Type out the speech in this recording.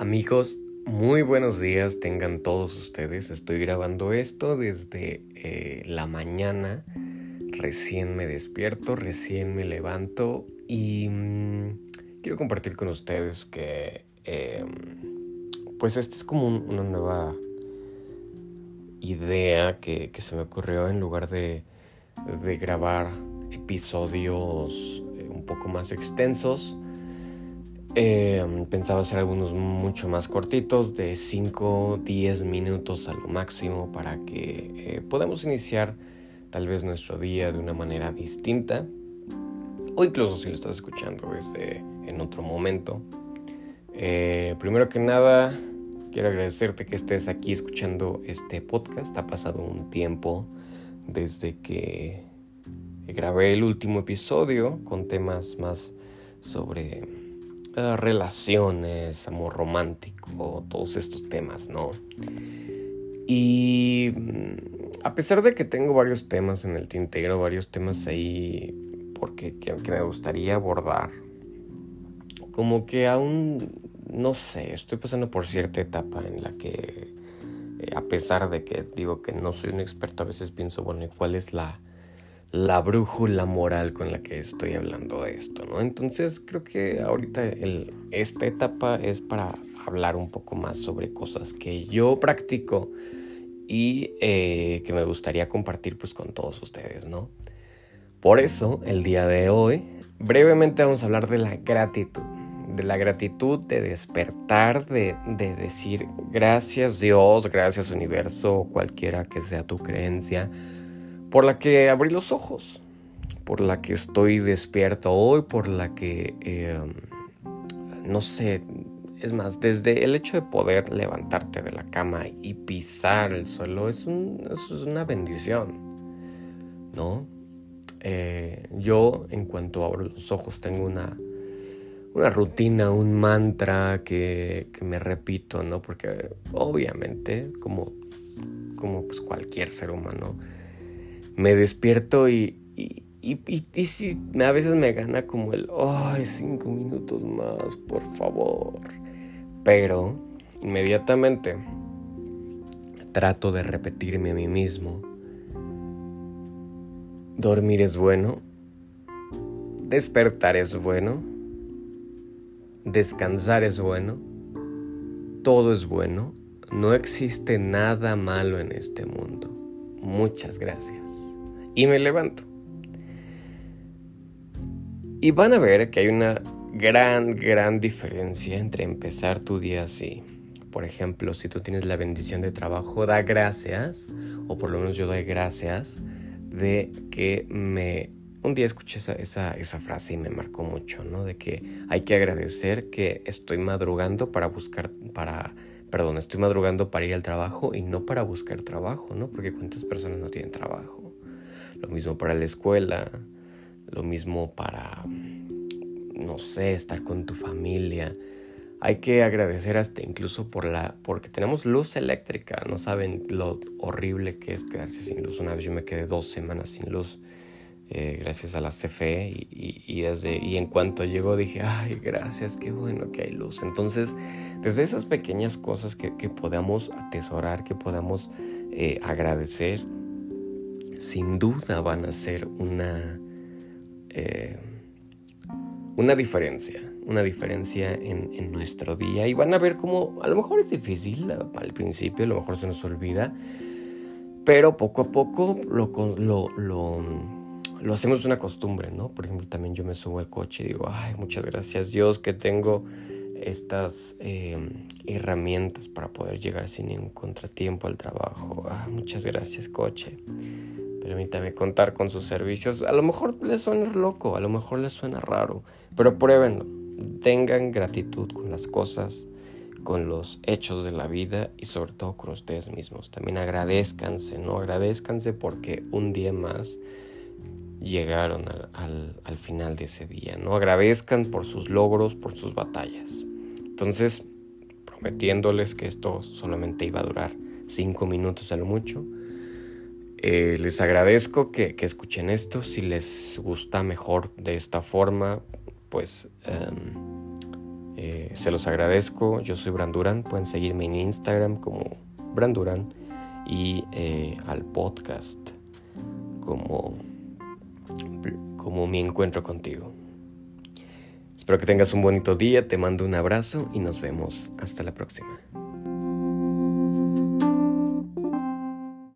Amigos, muy buenos días tengan todos ustedes. Estoy grabando esto desde eh, la mañana. Recién me despierto, recién me levanto y mm, quiero compartir con ustedes que em, pues esta es como una nueva idea que, se me ocurrió en lugar de, grabar episodios eh, un poco más extensos Em, pensaba hacer algunos mucho más cortitos, de 5, 10 minutos a lo máximo, para que eh, podamos iniciar tal vez nuestro día de una manera distinta. O incluso si lo estás escuchando desde en otro momento. Eh, primero que nada, quiero agradecerte que estés aquí escuchando este podcast. Ha pasado un tiempo desde que grabé el último episodio con temas más sobre eh, relaciones, amor romántico, todos estos temas, ¿no? Y mm, a pesar de que tengo varios temas en el tintero, varios temas ahí porque que, me gustaría abordar, como que aún, no sé, estoy pasando por cierta etapa en la que, eh, a pesar de que digo que no soy un experto, a veces pienso, bueno, ¿cuál es la la brújula moral con la que estoy hablando de esto, ¿no? Entonces creo que ahorita esta etapa es para hablar un poco más sobre cosas que yo practico y eh, que me gustaría compartir pues con todos ustedes, ¿no? Por eso, el día de hoy, brevemente vamos a hablar de la gratitud, de la gratitud de despertar, de, de decir gracias Dios, gracias universo, cualquiera que sea tu creencia, por la que abrí los ojos, por la que estoy despierto hoy, por la que, em, no sé, es más, desde el hecho de poder levantarte de la cama y pisar el suelo es, una bendición, ¿no? Eh, yo, en cuanto abro los ojos, tengo una, una rutina, un mantra que, que, me repito, ¿no? Porque obviamente, como, como pues cualquier ser humano, me despierto y, y, y, si a veces me gana como el, ay, cinco minutos más, por favor. Pero inmediatamente trato de repetirme a mí mismo. Dormir es bueno. Despertar es bueno. Descansar es bueno. Todo es bueno. No existe nada malo en este mundo. Muchas gracias y me levanto. Y van a ver que hay una gran, gran diferencia entre empezar tu día así. Por ejemplo, si tú tienes la bendición de trabajo, da gracias, o por lo menos yo doy gracias, de que me... Un día escuché esa, esa, esa frase y me marcó mucho, ¿no? De que hay que agradecer que estoy madrugando para buscar, para, perdón, estoy madrugando para ir al trabajo y no para buscar trabajo, ¿no? Porque cuántas personas no tienen trabajo lo mismo para la escuela, lo mismo para, no sé, estar con tu familia. Hay que agradecer hasta incluso por la, porque tenemos luz eléctrica, no saben lo horrible que es quedarse sin luz. Una vez yo me quedé dos semanas sin luz eh, gracias a la CFE y, desde, y en cuanto llegó dije, ay, gracias, qué bueno que hay luz. Entonces, desde esas pequeñas cosas que, que podamos atesorar, que podamos eh, agradecer, sin duda van a ser una, eh, una diferencia, una diferencia en, nuestro día y van a ver cómo a lo mejor es difícil al principio, a lo mejor se nos olvida, pero poco a poco lo, lo, lo, hacemos una costumbre, ¿no? Por ejemplo, también yo me subo al coche y digo, ay, muchas gracias Dios que tengo estas eh, herramientas para poder llegar sin ningún contratiempo al trabajo. Ah, muchas gracias, coche. Permítame contar con sus servicios. A lo mejor les suena loco, a lo mejor les suena raro, pero pruébenlo. Tengan gratitud con las cosas, con los hechos de la vida y sobre todo con ustedes mismos. También agradezcanse, ¿no? Agradezcanse porque un día más llegaron al, al, final de ese día, ¿no? Agradezcan por sus logros, por sus batallas. Entonces, prometiéndoles que esto solamente iba a durar cinco minutos a lo mucho, eh, les agradezco que, escuchen esto. Si les gusta mejor de esta forma, pues em, eh, se los agradezco. Yo soy Branduran. Pueden seguirme en Instagram como Branduran y eh, al podcast como, como mi encuentro contigo. Espero que tengas un bonito día, te mando un abrazo y nos vemos hasta la próxima.